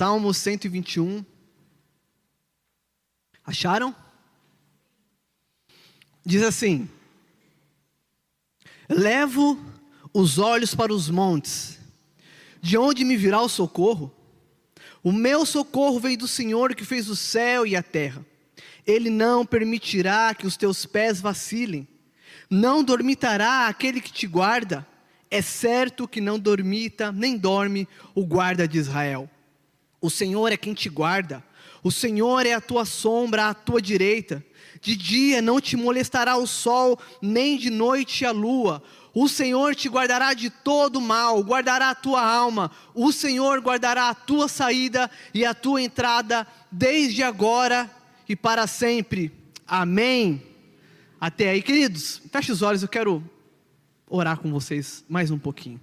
Salmo 121. Acharam? Diz assim: Levo os olhos para os montes, de onde me virá o socorro? O meu socorro vem do Senhor que fez o céu e a terra. Ele não permitirá que os teus pés vacilem, não dormitará aquele que te guarda. É certo que não dormita nem dorme o guarda de Israel. O Senhor é quem te guarda, o Senhor é a tua sombra à tua direita. De dia não te molestará o sol, nem de noite a lua. O Senhor te guardará de todo mal, guardará a tua alma. O Senhor guardará a tua saída e a tua entrada, desde agora e para sempre. Amém. Até aí, queridos, feche os olhos, eu quero orar com vocês mais um pouquinho.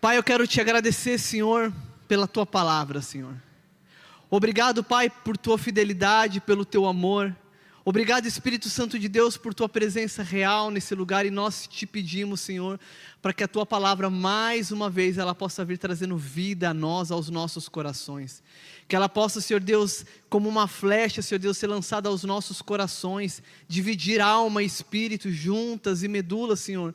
Pai, eu quero te agradecer, Senhor, pela tua palavra, Senhor. Obrigado, Pai, por tua fidelidade, pelo teu amor. Obrigado, Espírito Santo de Deus, por tua presença real nesse lugar e nós te pedimos, Senhor, para que a tua palavra mais uma vez ela possa vir trazendo vida a nós, aos nossos corações. Que ela possa, Senhor Deus, como uma flecha, Senhor Deus, ser lançada aos nossos corações, dividir alma e espírito juntas e medula, Senhor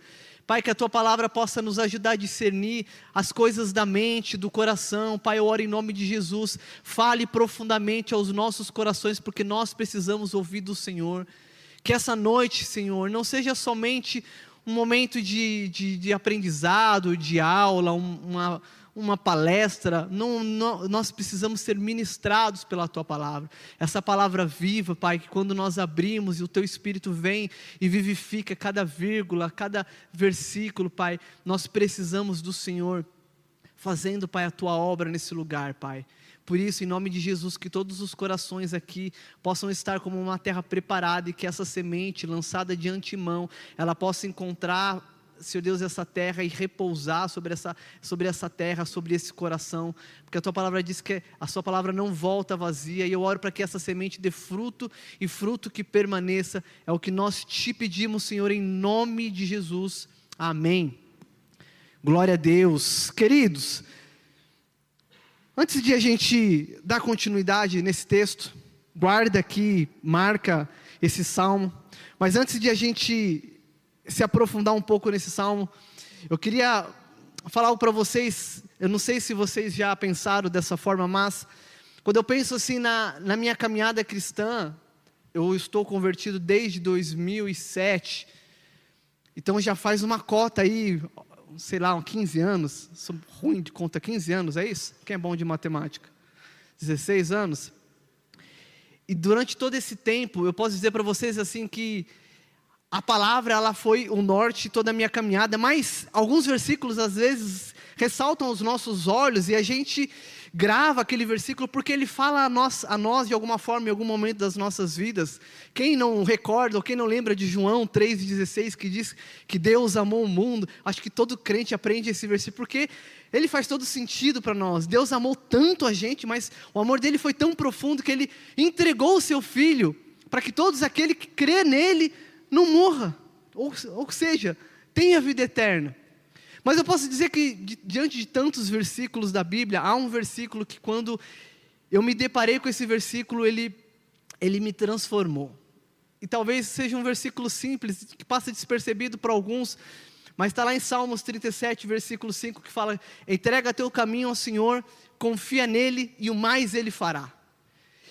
Pai, que a tua palavra possa nos ajudar a discernir as coisas da mente, do coração. Pai, eu oro em nome de Jesus. Fale profundamente aos nossos corações, porque nós precisamos ouvir do Senhor. Que essa noite, Senhor, não seja somente um momento de, de, de aprendizado, de aula, uma uma palestra, não, não, nós precisamos ser ministrados pela tua palavra. Essa palavra viva, Pai, que quando nós abrimos e o teu Espírito vem e vivifica cada vírgula, cada versículo, Pai, nós precisamos do Senhor fazendo, Pai, a tua obra nesse lugar, Pai. Por isso, em nome de Jesus, que todos os corações aqui possam estar como uma terra preparada e que essa semente lançada de antemão, ela possa encontrar Senhor Deus, essa terra e repousar sobre essa, sobre essa terra, sobre esse coração, porque a tua palavra diz que a sua palavra não volta vazia, e eu oro para que essa semente dê fruto e fruto que permaneça, é o que nós te pedimos, Senhor, em nome de Jesus. Amém. Glória a Deus. Queridos, antes de a gente dar continuidade nesse texto, guarda aqui, marca esse salmo, mas antes de a gente se aprofundar um pouco nesse salmo, eu queria falar algo para vocês. Eu não sei se vocês já pensaram dessa forma, mas quando eu penso assim na, na minha caminhada cristã, eu estou convertido desde 2007, então já faz uma cota aí, sei lá, uns 15 anos. Sou ruim de conta, 15 anos, é isso? Quem é bom de matemática? 16 anos. E durante todo esse tempo, eu posso dizer para vocês assim que a palavra ela foi o norte toda a minha caminhada, mas alguns versículos às vezes ressaltam aos nossos olhos e a gente grava aquele versículo porque ele fala a nós, a nós de alguma forma em algum momento das nossas vidas. Quem não recorda ou quem não lembra de João 3,16 que diz que Deus amou o mundo, acho que todo crente aprende esse versículo porque ele faz todo sentido para nós. Deus amou tanto a gente, mas o amor dele foi tão profundo que ele entregou o seu filho para que todos aqueles que crê nele não morra, ou, ou seja, tenha vida eterna. Mas eu posso dizer que, diante de tantos versículos da Bíblia, há um versículo que, quando eu me deparei com esse versículo, ele, ele me transformou. E talvez seja um versículo simples, que passa despercebido para alguns, mas está lá em Salmos 37, versículo 5, que fala: Entrega teu caminho ao Senhor, confia nele e o mais ele fará.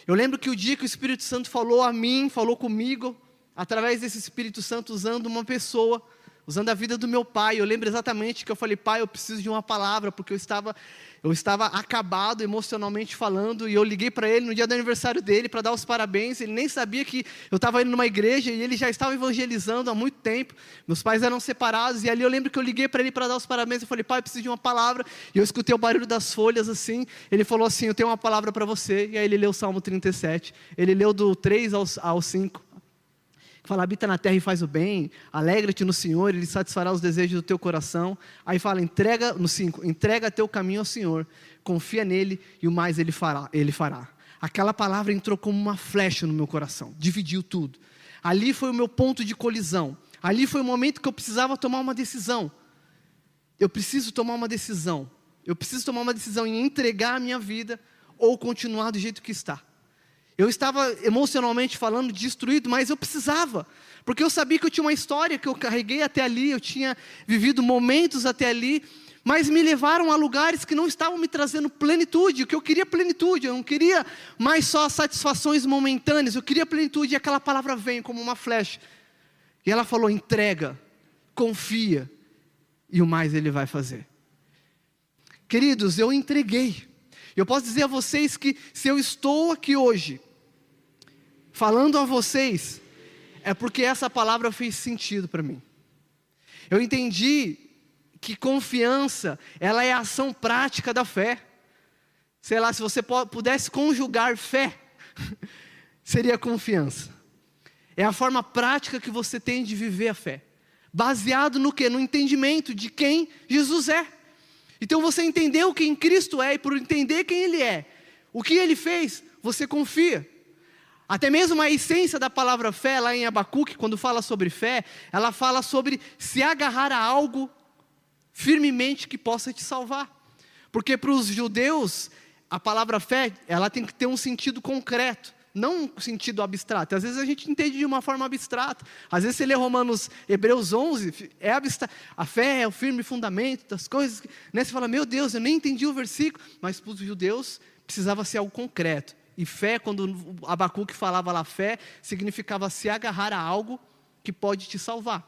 Eu lembro que o dia que o Espírito Santo falou a mim, falou comigo, através desse Espírito Santo usando uma pessoa, usando a vida do meu pai. Eu lembro exatamente que eu falei, pai, eu preciso de uma palavra, porque eu estava, eu estava acabado emocionalmente falando, e eu liguei para ele no dia do aniversário dele para dar os parabéns. Ele nem sabia que eu estava indo numa igreja e ele já estava evangelizando há muito tempo. Meus pais eram separados, e ali eu lembro que eu liguei para ele para dar os parabéns. Eu falei, pai, eu preciso de uma palavra. E eu escutei o barulho das folhas assim. Ele falou assim: Eu tenho uma palavra para você. E aí ele leu o Salmo 37. Ele leu do 3 ao, ao 5 fala, habita na terra e faz o bem, alegra-te no Senhor, Ele satisfará os desejos do teu coração. Aí fala, entrega, no 5, entrega teu caminho ao Senhor, confia nele e o mais Ele fará. Ele fará. Aquela palavra entrou como uma flecha no meu coração, dividiu tudo. Ali foi o meu ponto de colisão. Ali foi o momento que eu precisava tomar uma decisão. Eu preciso tomar uma decisão. Eu preciso tomar uma decisão em entregar a minha vida ou continuar do jeito que está. Eu estava emocionalmente falando destruído, mas eu precisava, porque eu sabia que eu tinha uma história que eu carreguei até ali, eu tinha vivido momentos até ali, mas me levaram a lugares que não estavam me trazendo plenitude, o que eu queria plenitude, eu não queria mais só satisfações momentâneas, eu queria plenitude, e aquela palavra vem como uma flecha. E ela falou: entrega, confia, e o mais ele vai fazer. Queridos, eu entreguei. Eu posso dizer a vocês que se eu estou aqui hoje, falando a vocês, é porque essa palavra fez sentido para mim. Eu entendi que confiança, ela é a ação prática da fé. Sei lá, se você pudesse conjugar fé, seria confiança. É a forma prática que você tem de viver a fé. Baseado no que? No entendimento de quem Jesus é. Então você entendeu quem Cristo é, e por entender quem Ele é, o que Ele fez, você confia. Até mesmo a essência da palavra fé, lá em Abacuque, quando fala sobre fé, ela fala sobre se agarrar a algo firmemente que possa te salvar. Porque para os judeus, a palavra fé, ela tem que ter um sentido concreto, não um sentido abstrato. Às vezes a gente entende de uma forma abstrata. Às vezes você lê Romanos, Hebreus 11, é abstrato. A fé é o firme fundamento das coisas. Né? Você fala, meu Deus, eu nem entendi o versículo. Mas para os judeus precisava ser algo concreto. E fé, quando Abacuque falava lá fé, significava se agarrar a algo que pode te salvar.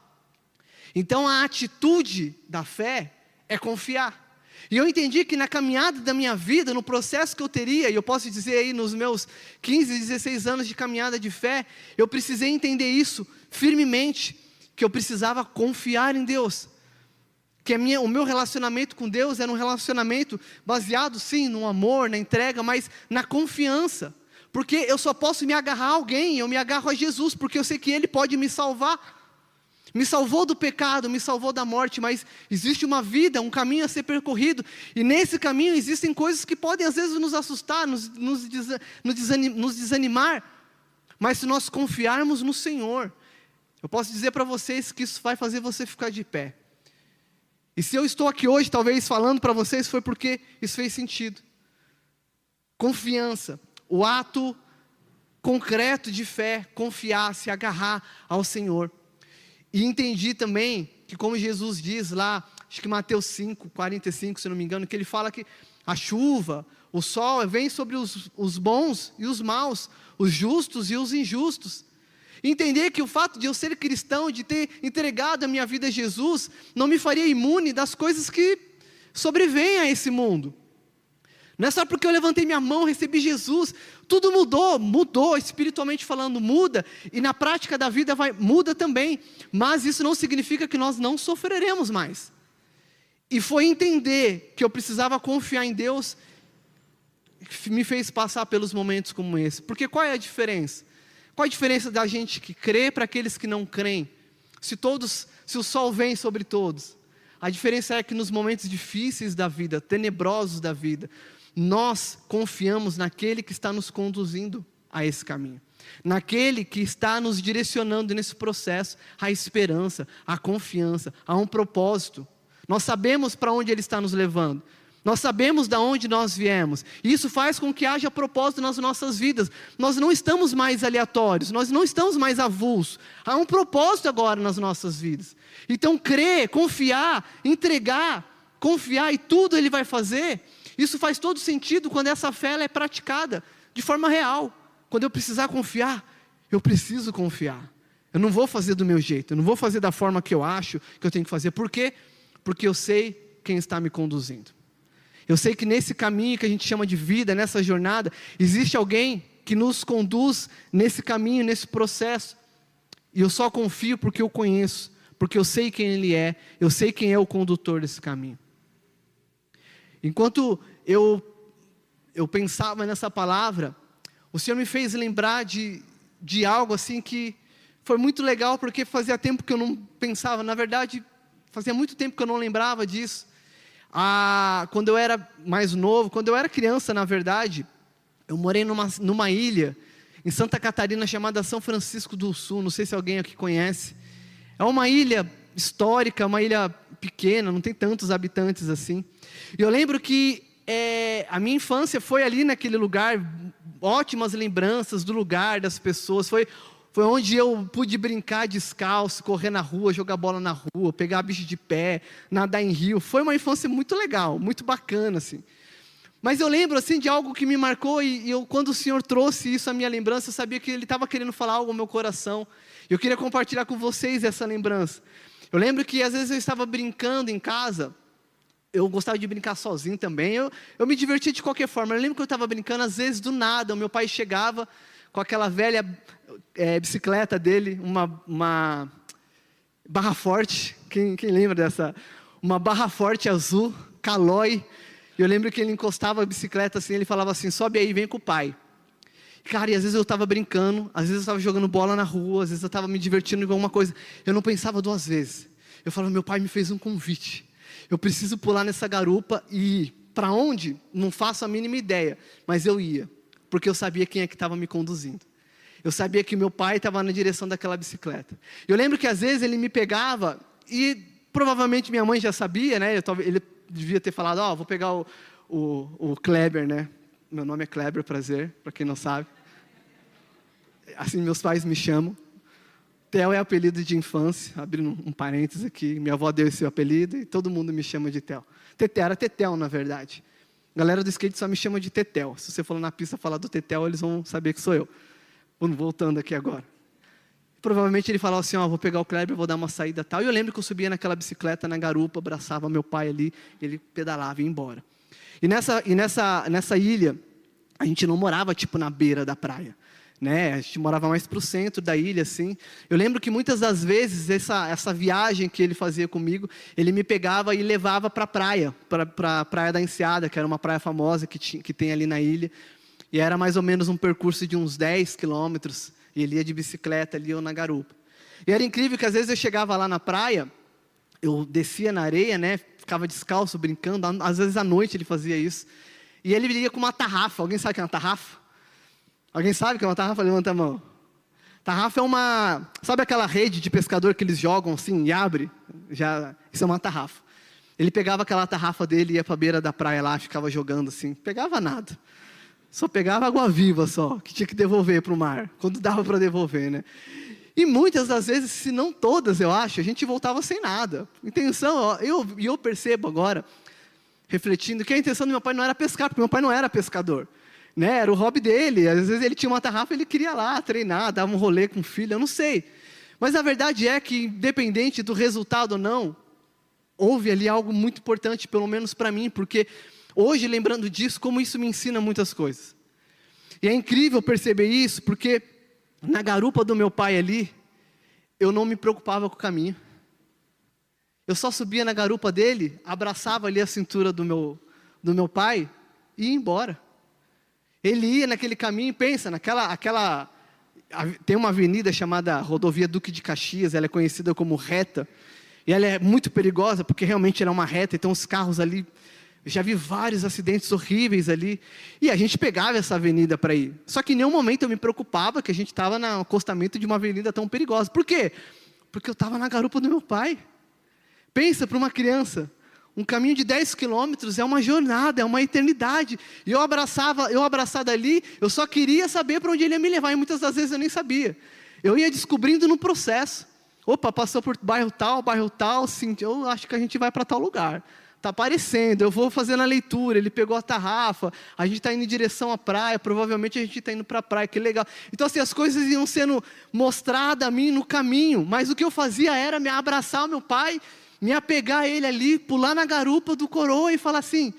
Então a atitude da fé é confiar. E eu entendi que na caminhada da minha vida, no processo que eu teria, e eu posso dizer aí nos meus 15, 16 anos de caminhada de fé, eu precisei entender isso firmemente, que eu precisava confiar em Deus que minha, o meu relacionamento com Deus era um relacionamento baseado, sim, no amor, na entrega, mas na confiança. Porque eu só posso me agarrar a alguém, eu me agarro a Jesus, porque eu sei que Ele pode me salvar. Me salvou do pecado, me salvou da morte, mas existe uma vida, um caminho a ser percorrido, e nesse caminho existem coisas que podem às vezes nos assustar, nos, nos, nos desanimar, mas se nós confiarmos no Senhor, eu posso dizer para vocês que isso vai fazer você ficar de pé. E se eu estou aqui hoje, talvez falando para vocês, foi porque isso fez sentido. Confiança, o ato concreto de fé, confiar, se agarrar ao Senhor. E entendi também que, como Jesus diz lá, acho que Mateus 5, 45, se não me engano, que ele fala que a chuva, o sol vem sobre os, os bons e os maus, os justos e os injustos. Entender que o fato de eu ser cristão, de ter entregado a minha vida a Jesus, não me faria imune das coisas que sobrevêm a esse mundo. Não é só porque eu levantei minha mão, recebi Jesus, tudo mudou, mudou, espiritualmente falando, muda, e na prática da vida vai, muda também, mas isso não significa que nós não sofreremos mais. E foi entender que eu precisava confiar em Deus que me fez passar pelos momentos como esse. Porque qual é a diferença? Qual a diferença da gente que crê para aqueles que não creem? Se todos, se o sol vem sobre todos. A diferença é que nos momentos difíceis da vida, tenebrosos da vida, nós confiamos naquele que está nos conduzindo a esse caminho. Naquele que está nos direcionando nesse processo, a esperança, a confiança, a um propósito. Nós sabemos para onde ele está nos levando. Nós sabemos de onde nós viemos. E isso faz com que haja propósito nas nossas vidas. Nós não estamos mais aleatórios, nós não estamos mais avulsos. Há um propósito agora nas nossas vidas. Então, crer, confiar, entregar, confiar e tudo Ele vai fazer. Isso faz todo sentido quando essa fé é praticada de forma real. Quando eu precisar confiar, eu preciso confiar. Eu não vou fazer do meu jeito, eu não vou fazer da forma que eu acho que eu tenho que fazer. Por quê? Porque eu sei quem está me conduzindo. Eu sei que nesse caminho que a gente chama de vida, nessa jornada, existe alguém que nos conduz nesse caminho, nesse processo. E eu só confio porque eu conheço, porque eu sei quem Ele é, eu sei quem é o condutor desse caminho. Enquanto eu, eu pensava nessa palavra, o Senhor me fez lembrar de, de algo assim que foi muito legal, porque fazia tempo que eu não pensava, na verdade, fazia muito tempo que eu não lembrava disso. Quando eu era mais novo, quando eu era criança, na verdade, eu morei numa, numa ilha em Santa Catarina chamada São Francisco do Sul. Não sei se alguém aqui conhece. É uma ilha histórica, uma ilha pequena, não tem tantos habitantes assim. E eu lembro que é, a minha infância foi ali naquele lugar, ótimas lembranças do lugar, das pessoas. Foi, foi onde eu pude brincar descalço, correr na rua, jogar bola na rua, pegar bicho de pé, nadar em rio. Foi uma infância muito legal, muito bacana, assim. Mas eu lembro assim de algo que me marcou e, eu, quando o Senhor trouxe isso à minha lembrança, eu sabia que Ele estava querendo falar algo ao meu coração. Eu queria compartilhar com vocês essa lembrança. Eu lembro que às vezes eu estava brincando em casa. Eu gostava de brincar sozinho também. Eu, eu me divertia de qualquer forma. Eu lembro que eu estava brincando, às vezes do nada, o meu pai chegava com aquela velha é, bicicleta dele, uma, uma barra forte. Quem, quem lembra dessa? Uma barra forte azul, calói eu lembro que ele encostava a bicicleta assim, ele falava assim: sobe aí, vem com o pai. Cara, e às vezes eu estava brincando, às vezes eu estava jogando bola na rua, às vezes eu estava me divertindo com alguma coisa. Eu não pensava duas vezes. Eu falava: meu pai me fez um convite. Eu preciso pular nessa garupa e ir. Para onde? Não faço a mínima ideia, mas eu ia, porque eu sabia quem é que estava me conduzindo. Eu sabia que meu pai estava na direção daquela bicicleta. Eu lembro que às vezes ele me pegava e provavelmente minha mãe já sabia, né? Eu, ele devia ter falado, ó, oh, vou pegar o, o, o Kleber, né? Meu nome é Kleber, prazer, para quem não sabe. Assim meus pais me chamam. Theo é apelido de infância, abrindo um parênteses aqui. Minha avó deu esse apelido e todo mundo me chama de Theo. Tetel era Tetel, na verdade. A galera do skate só me chama de Tetel. Se você for na pista falar do Tetel, eles vão saber que sou eu. Voltando aqui agora. Provavelmente ele falava assim: Ó, oh, vou pegar o Kleber, vou dar uma saída tal. E eu lembro que eu subia naquela bicicleta na garupa, abraçava meu pai ali, ele pedalava e ia embora. E nessa, e nessa, nessa ilha, a gente não morava tipo na beira da praia. Né? A gente morava mais para o centro da ilha, assim. Eu lembro que muitas das vezes essa, essa viagem que ele fazia comigo, ele me pegava e levava para a praia, para a praia da Enseada, que era uma praia famosa que, tinha, que tem ali na ilha. E era mais ou menos um percurso de uns 10 quilômetros. E ele ia de bicicleta ali ou na garupa. E era incrível que às vezes eu chegava lá na praia, eu descia na areia, né? Ficava descalço, brincando. Às vezes à noite ele fazia isso. E ele ia com uma tarrafa. Alguém sabe o que é uma tarrafa? Alguém sabe o que é uma tarrafa? Levanta a mão. Tarrafa é uma. Sabe aquela rede de pescador que eles jogam assim e abre? Já, isso é uma tarrafa. Ele pegava aquela tarrafa dele e ia para a beira da praia lá, ficava jogando assim. Pegava nada. Só pegava água viva só, que tinha que devolver para o mar, quando dava para devolver, né? E muitas das vezes, se não todas, eu acho, a gente voltava sem nada. Intenção, eu, eu percebo agora, refletindo, que a intenção do meu pai não era pescar, porque meu pai não era pescador. Né? Era o hobby dele. Às vezes ele tinha uma tarrafa, ele queria lá treinar, dar um rolê com o filho, eu não sei. Mas a verdade é que, independente do resultado ou não, houve ali algo muito importante, pelo menos para mim, porque Hoje, lembrando disso, como isso me ensina muitas coisas. E é incrível perceber isso, porque na garupa do meu pai ali, eu não me preocupava com o caminho. Eu só subia na garupa dele, abraçava ali a cintura do meu, do meu pai e ia embora. Ele ia naquele caminho, pensa, naquela. Aquela, tem uma avenida chamada Rodovia Duque de Caxias, ela é conhecida como reta. E ela é muito perigosa, porque realmente ela é uma reta, então os carros ali eu já vi vários acidentes horríveis ali. E a gente pegava essa avenida para ir. Só que em nenhum momento eu me preocupava que a gente estava no acostamento de uma avenida tão perigosa. Por quê? Porque eu estava na garupa do meu pai. Pensa para uma criança. Um caminho de 10 quilômetros é uma jornada, é uma eternidade. E eu abraçava, eu abraçado ali, eu só queria saber para onde ele ia me levar. E muitas das vezes eu nem sabia. Eu ia descobrindo no processo. Opa, passou por bairro tal, bairro tal, sim, eu acho que a gente vai para tal lugar. Está aparecendo, eu vou fazendo a leitura, ele pegou a tarrafa, a gente está indo em direção à praia, provavelmente a gente está indo para a praia, que legal. Então, assim, as coisas iam sendo mostradas a mim no caminho, mas o que eu fazia era me abraçar o meu pai, me apegar a ele ali, pular na garupa do coroa e falar assim: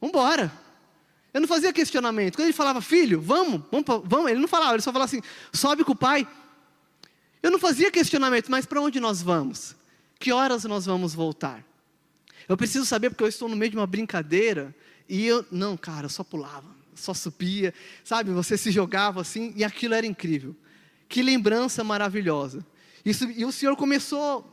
vamos embora. Eu não fazia questionamento. Quando ele falava, filho, vamos, vamos, vamos, ele não falava, ele só falava assim: sobe com o pai. Eu não fazia questionamento, mas para onde nós vamos? Que horas nós vamos voltar? Eu preciso saber porque eu estou no meio de uma brincadeira e eu, não, cara, eu só pulava, só subia, sabe? Você se jogava assim e aquilo era incrível. Que lembrança maravilhosa. Isso, e o Senhor começou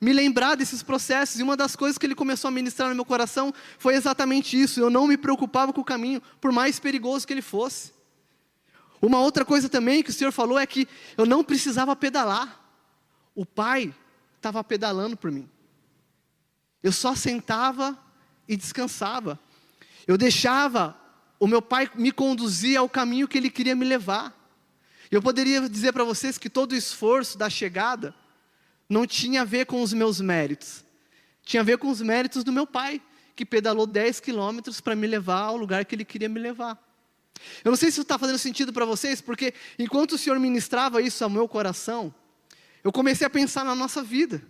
me lembrar desses processos e uma das coisas que Ele começou a ministrar no meu coração foi exatamente isso. Eu não me preocupava com o caminho, por mais perigoso que ele fosse. Uma outra coisa também que o Senhor falou é que eu não precisava pedalar. O Pai estava pedalando por mim. Eu só sentava e descansava. Eu deixava o meu pai me conduzir ao caminho que ele queria me levar. Eu poderia dizer para vocês que todo o esforço da chegada não tinha a ver com os meus méritos, tinha a ver com os méritos do meu pai, que pedalou 10 quilômetros para me levar ao lugar que ele queria me levar. Eu não sei se isso está fazendo sentido para vocês, porque enquanto o Senhor ministrava isso ao meu coração, eu comecei a pensar na nossa vida,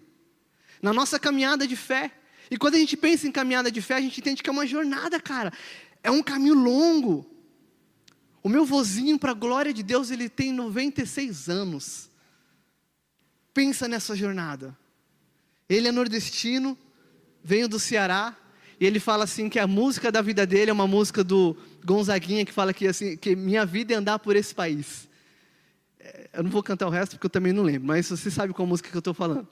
na nossa caminhada de fé. E quando a gente pensa em caminhada de fé, a gente entende que é uma jornada, cara. É um caminho longo. O meu vozinho, para a glória de Deus, ele tem 96 anos. Pensa nessa jornada. Ele é nordestino, veio do Ceará, e ele fala assim que a música da vida dele é uma música do Gonzaguinha que fala que assim que minha vida é andar por esse país. É, eu não vou cantar o resto porque eu também não lembro, mas você sabe qual música que eu estou falando.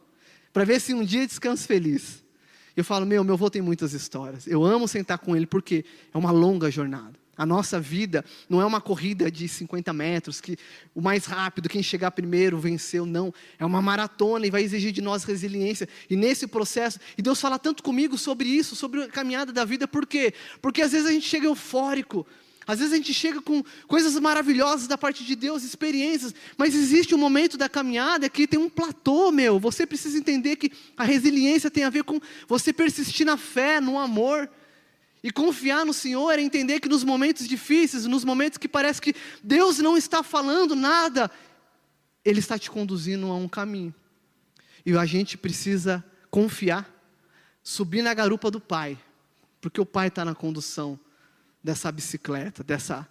Para ver se um dia descanso feliz. Eu falo, meu, meu avô tem muitas histórias. Eu amo sentar com ele porque é uma longa jornada. A nossa vida não é uma corrida de 50 metros, que o mais rápido, quem chegar primeiro venceu, não. É uma maratona e vai exigir de nós resiliência. E nesse processo, e Deus fala tanto comigo sobre isso, sobre a caminhada da vida, por quê? Porque às vezes a gente chega eufórico, às vezes a gente chega com coisas maravilhosas da parte de Deus, experiências, mas existe um momento da caminhada que tem um platô, meu. Você precisa entender que a resiliência tem a ver com você persistir na fé, no amor. E confiar no Senhor é entender que nos momentos difíceis, nos momentos que parece que Deus não está falando nada, Ele está te conduzindo a um caminho. E a gente precisa confiar, subir na garupa do Pai, porque o Pai está na condução dessa bicicleta, dessa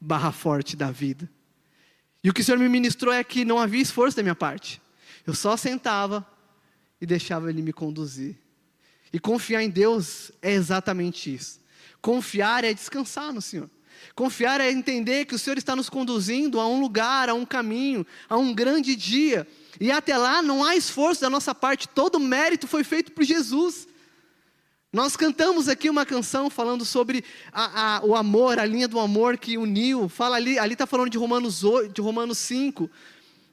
barra forte da vida. E o que o Senhor me ministrou é que não havia esforço da minha parte. Eu só sentava e deixava Ele me conduzir. E confiar em Deus é exatamente isso. Confiar é descansar no Senhor. Confiar é entender que o Senhor está nos conduzindo a um lugar, a um caminho, a um grande dia. E até lá não há esforço da nossa parte, todo mérito foi feito por Jesus. Nós cantamos aqui uma canção falando sobre a, a, o amor, a linha do amor que uniu. Fala ali, ali está falando de Romanos, 8, de Romanos 5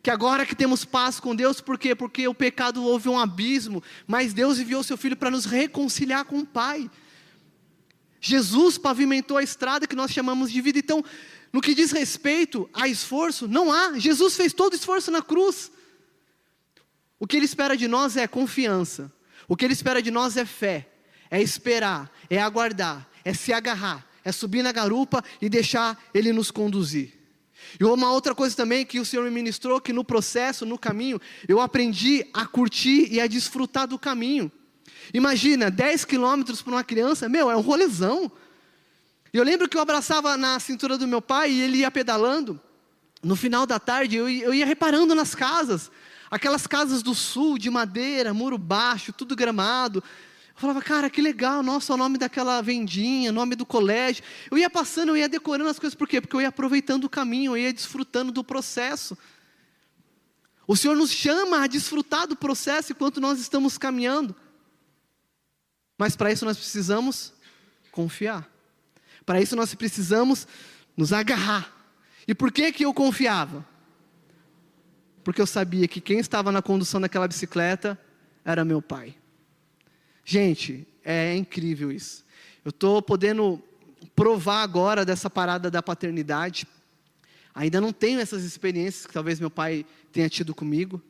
que agora que temos paz com Deus, por quê? Porque o pecado houve um abismo, mas Deus enviou seu Filho para nos reconciliar com o Pai. Jesus pavimentou a estrada que nós chamamos de vida. Então, no que diz respeito a esforço, não há. Jesus fez todo o esforço na cruz. O que Ele espera de nós é confiança. O que Ele espera de nós é fé. É esperar, é aguardar, é se agarrar, é subir na garupa e deixar Ele nos conduzir. E uma outra coisa também que o Senhor me ministrou, que no processo, no caminho, eu aprendi a curtir e a desfrutar do caminho. Imagina, 10 quilômetros para uma criança, meu, é um rolezão. Eu lembro que eu abraçava na cintura do meu pai e ele ia pedalando. No final da tarde, eu, eu ia reparando nas casas. Aquelas casas do sul, de madeira, muro baixo, tudo gramado. Eu falava, cara, que legal, nossa, o nome daquela vendinha, o nome do colégio. Eu ia passando, eu ia decorando as coisas, por quê? Porque eu ia aproveitando o caminho, eu ia desfrutando do processo. O Senhor nos chama a desfrutar do processo enquanto nós estamos caminhando. Mas para isso nós precisamos confiar. Para isso nós precisamos nos agarrar. E por que que eu confiava? Porque eu sabia que quem estava na condução daquela bicicleta era meu pai. Gente, é incrível isso. Eu estou podendo provar agora dessa parada da paternidade. Ainda não tenho essas experiências que talvez meu pai tenha tido comigo.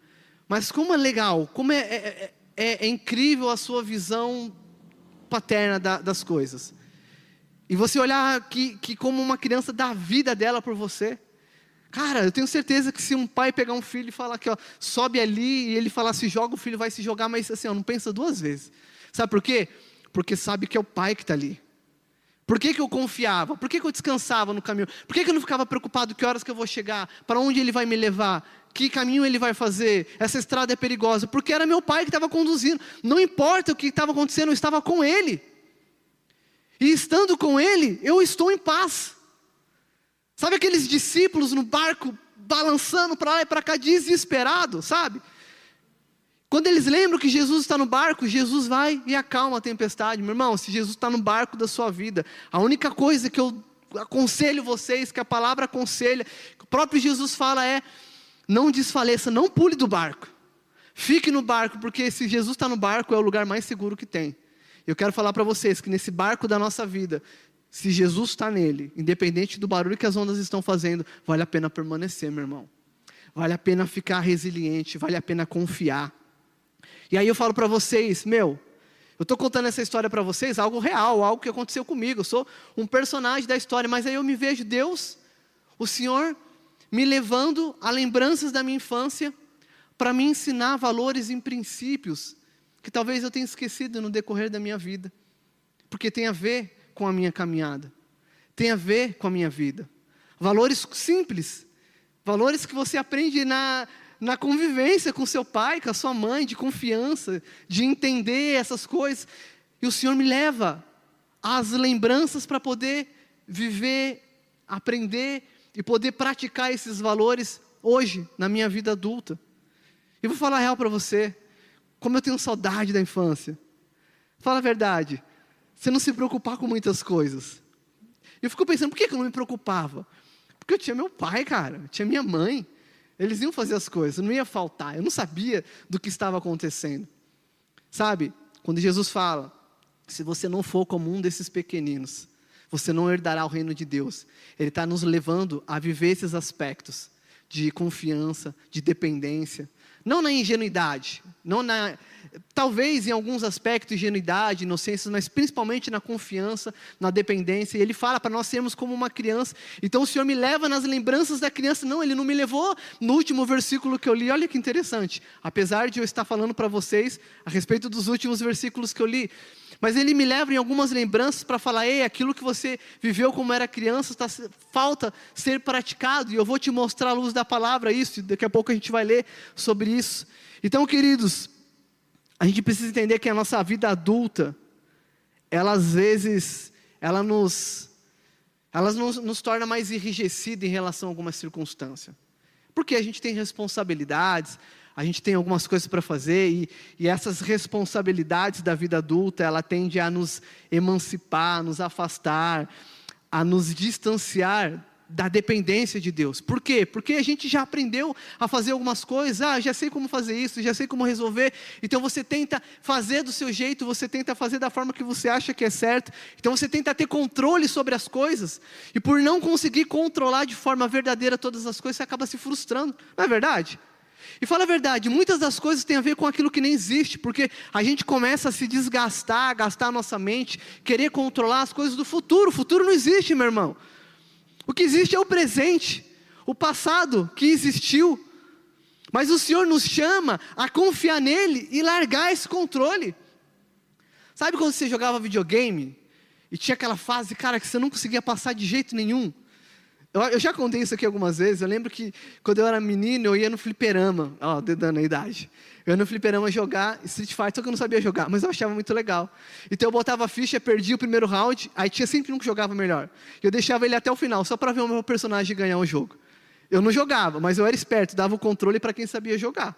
Mas como é legal, como é, é, é, é incrível a sua visão paterna da, das coisas. E você olhar que, que como uma criança dá a vida dela por você. Cara, eu tenho certeza que se um pai pegar um filho e falar que ó, sobe ali e ele falar se joga, o filho vai se jogar, mas assim, ó, não pensa duas vezes. Sabe por quê? Porque sabe que é o Pai que está ali. Por que, que eu confiava? Por que, que eu descansava no caminho? Por que, que eu não ficava preocupado que horas que eu vou chegar? Para onde ele vai me levar? Que caminho ele vai fazer? Essa estrada é perigosa. Porque era meu pai que estava conduzindo. Não importa o que estava acontecendo, eu estava com ele. E estando com ele, eu estou em paz. Sabe aqueles discípulos no barco balançando para lá e para cá, desesperados, sabe? Quando eles lembram que Jesus está no barco, Jesus vai e acalma a tempestade. Meu irmão, se Jesus está no barco da sua vida, a única coisa que eu aconselho vocês, que a palavra aconselha, que o próprio Jesus fala é: não desfaleça, não pule do barco. Fique no barco, porque se Jesus está no barco, é o lugar mais seguro que tem. Eu quero falar para vocês que nesse barco da nossa vida, se Jesus está nele, independente do barulho que as ondas estão fazendo, vale a pena permanecer, meu irmão. Vale a pena ficar resiliente, vale a pena confiar. E aí eu falo para vocês, meu, eu estou contando essa história para vocês, algo real, algo que aconteceu comigo. Eu sou um personagem da história, mas aí eu me vejo Deus, o Senhor, me levando a lembranças da minha infância para me ensinar valores e princípios que talvez eu tenha esquecido no decorrer da minha vida, porque tem a ver com a minha caminhada, tem a ver com a minha vida. Valores simples, valores que você aprende na, na convivência com seu pai, com a sua mãe, de confiança, de entender essas coisas. E o Senhor me leva às lembranças para poder viver, aprender e poder praticar esses valores hoje, na minha vida adulta. E vou falar a real para você. Como eu tenho saudade da infância. Fala a verdade. Você não se preocupar com muitas coisas. Eu fico pensando, por que eu não me preocupava? Porque eu tinha meu pai, cara. Tinha minha mãe. Eles iam fazer as coisas, não ia faltar. Eu não sabia do que estava acontecendo. Sabe? Quando Jesus fala, se você não for como um desses pequeninos, você não herdará o reino de Deus. Ele está nos levando a viver esses aspectos de confiança, de dependência, não na ingenuidade, não na talvez em alguns aspectos ingenuidade, inocência, mas principalmente na confiança, na dependência. E ele fala para nós sermos como uma criança. Então o Senhor me leva nas lembranças da criança. Não, ele não me levou no último versículo que eu li. Olha que interessante. Apesar de eu estar falando para vocês a respeito dos últimos versículos que eu li, mas ele me leva em algumas lembranças para falar: ei, aquilo que você viveu como era criança, tá, falta ser praticado, e eu vou te mostrar a luz da palavra isso, e daqui a pouco a gente vai ler sobre isso. Então, queridos, a gente precisa entender que a nossa vida adulta, ela às vezes, ela nos, ela nos, nos torna mais enrijecida em relação a alguma circunstância. Porque a gente tem responsabilidades, a gente tem algumas coisas para fazer e, e, essas responsabilidades da vida adulta, ela tende a nos emancipar, a nos afastar, a nos distanciar da dependência de Deus. Por quê? Porque a gente já aprendeu a fazer algumas coisas, ah, já sei como fazer isso, já sei como resolver. Então você tenta fazer do seu jeito, você tenta fazer da forma que você acha que é certo. Então você tenta ter controle sobre as coisas. E por não conseguir controlar de forma verdadeira todas as coisas, você acaba se frustrando. Não é verdade? E fala a verdade, muitas das coisas têm a ver com aquilo que nem existe, porque a gente começa a se desgastar, gastar a nossa mente, querer controlar as coisas do futuro. O futuro não existe, meu irmão. O que existe é o presente, o passado que existiu. Mas o Senhor nos chama a confiar nele e largar esse controle. Sabe quando você jogava videogame e tinha aquela fase, cara, que você não conseguia passar de jeito nenhum? Eu, eu, já contei isso aqui algumas vezes. Eu lembro que quando eu era menino, eu ia no fliperama. Ó, dedando a idade. Eu ia no fliperama jogar Street Fighter, só que eu não sabia jogar, mas eu achava muito legal. Então eu botava a ficha, perdia o primeiro round, aí tinha sempre um que jogava melhor. Eu deixava ele até o final, só para ver o meu personagem ganhar o jogo. Eu não jogava, mas eu era esperto, dava o controle para quem sabia jogar.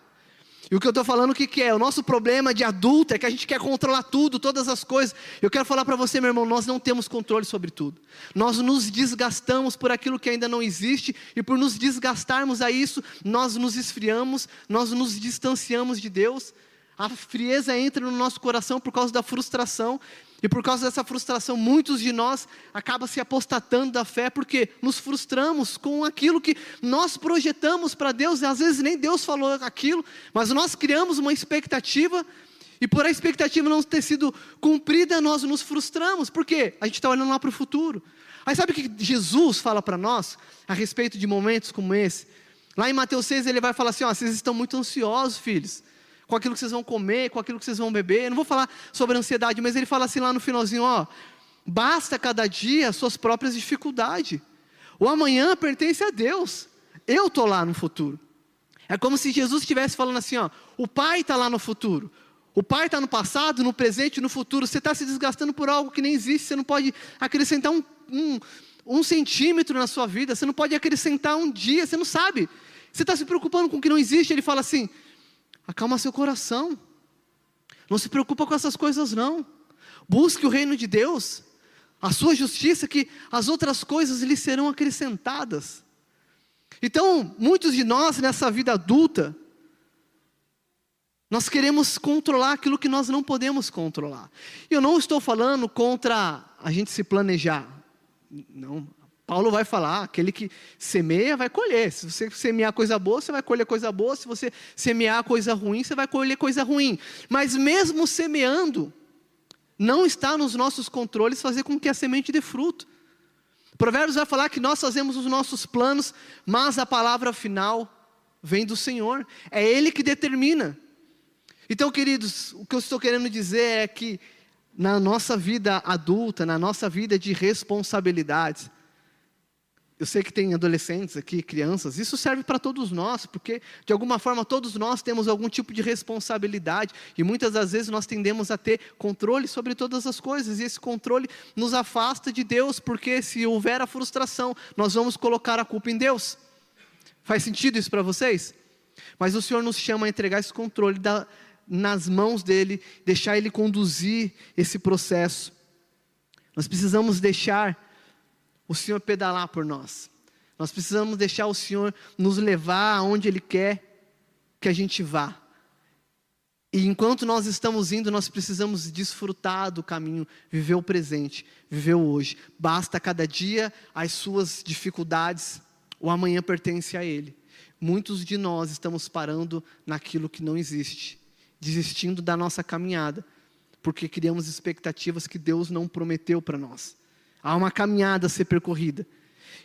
E o que eu estou falando, o que, que é? O nosso problema de adulto é que a gente quer controlar tudo, todas as coisas. Eu quero falar para você, meu irmão, nós não temos controle sobre tudo. Nós nos desgastamos por aquilo que ainda não existe, e por nos desgastarmos a isso, nós nos esfriamos, nós nos distanciamos de Deus. A frieza entra no nosso coração por causa da frustração, e por causa dessa frustração, muitos de nós acabam se apostatando da fé, porque nos frustramos com aquilo que nós projetamos para Deus, e às vezes nem Deus falou aquilo, mas nós criamos uma expectativa, e por a expectativa não ter sido cumprida, nós nos frustramos, porque a gente está olhando lá para o futuro. Aí sabe o que Jesus fala para nós a respeito de momentos como esse? Lá em Mateus 6 ele vai falar assim: ó, vocês estão muito ansiosos, filhos com aquilo que vocês vão comer, com aquilo que vocês vão beber. Eu não vou falar sobre ansiedade, mas ele fala assim lá no finalzinho, ó, basta cada dia as suas próprias dificuldades. O amanhã pertence a Deus. Eu estou lá no futuro. É como se Jesus estivesse falando assim, ó, o Pai está lá no futuro. O Pai está no passado, no presente, no futuro. Você está se desgastando por algo que nem existe. Você não pode acrescentar um, um, um centímetro na sua vida. Você não pode acrescentar um dia. Você não sabe. Você está se preocupando com o que não existe. Ele fala assim: Acalma seu coração. Não se preocupa com essas coisas não. Busque o reino de Deus, a sua justiça, que as outras coisas lhe serão acrescentadas. Então, muitos de nós nessa vida adulta, Nós queremos controlar aquilo que nós não podemos controlar. E eu não estou falando contra a gente se planejar. Não. Paulo vai falar: aquele que semeia vai colher. Se você semear coisa boa, você vai colher coisa boa. Se você semear coisa ruim, você vai colher coisa ruim. Mas mesmo semeando, não está nos nossos controles fazer com que a semente dê fruto. Provérbios vai falar que nós fazemos os nossos planos, mas a palavra final vem do Senhor. É Ele que determina. Então, queridos, o que eu estou querendo dizer é que na nossa vida adulta, na nossa vida de responsabilidades, eu sei que tem adolescentes aqui, crianças, isso serve para todos nós, porque de alguma forma todos nós temos algum tipo de responsabilidade e muitas das vezes nós tendemos a ter controle sobre todas as coisas e esse controle nos afasta de Deus, porque se houver a frustração, nós vamos colocar a culpa em Deus. Faz sentido isso para vocês? Mas o Senhor nos chama a entregar esse controle da, nas mãos dele, deixar ele conduzir esse processo. Nós precisamos deixar o Senhor pedalar por nós. Nós precisamos deixar o Senhor nos levar aonde Ele quer que a gente vá. E enquanto nós estamos indo, nós precisamos desfrutar do caminho, viver o presente, viver o hoje. Basta cada dia as suas dificuldades, o amanhã pertence a Ele. Muitos de nós estamos parando naquilo que não existe, desistindo da nossa caminhada, porque criamos expectativas que Deus não prometeu para nós. Há uma caminhada a ser percorrida.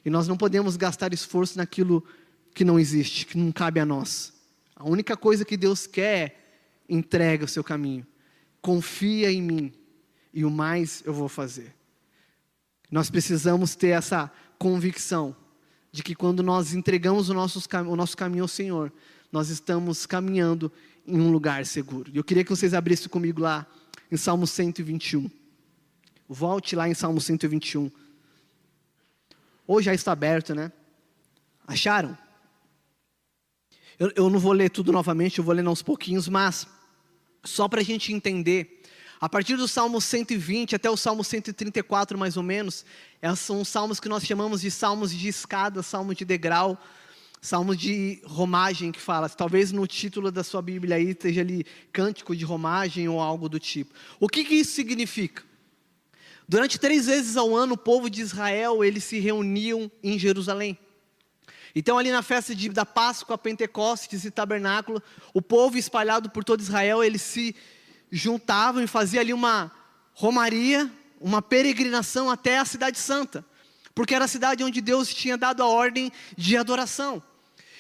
E nós não podemos gastar esforço naquilo que não existe, que não cabe a nós. A única coisa que Deus quer, entrega o seu caminho. Confia em mim e o mais eu vou fazer. Nós precisamos ter essa convicção de que quando nós entregamos o nosso, o nosso caminho ao Senhor, nós estamos caminhando em um lugar seguro. E eu queria que vocês abrissem comigo lá em Salmo 121. Volte lá em Salmo 121. Hoje já está aberto, né? Acharam? Eu, eu não vou ler tudo novamente, eu vou ler aos pouquinhos, mas só para a gente entender. A partir do Salmo 120 até o Salmo 134, mais ou menos, são salmos que nós chamamos de salmos de escada, salmos de degrau, salmos de romagem que fala. Talvez no título da sua Bíblia aí esteja ali cântico de romagem ou algo do tipo. O que, que isso significa? Durante três vezes ao ano, o povo de Israel, eles se reuniam em Jerusalém. Então, ali na festa de, da Páscoa, Pentecostes e Tabernáculo, o povo espalhado por todo Israel, eles se juntavam e faziam ali uma romaria, uma peregrinação até a Cidade Santa, porque era a cidade onde Deus tinha dado a ordem de adoração.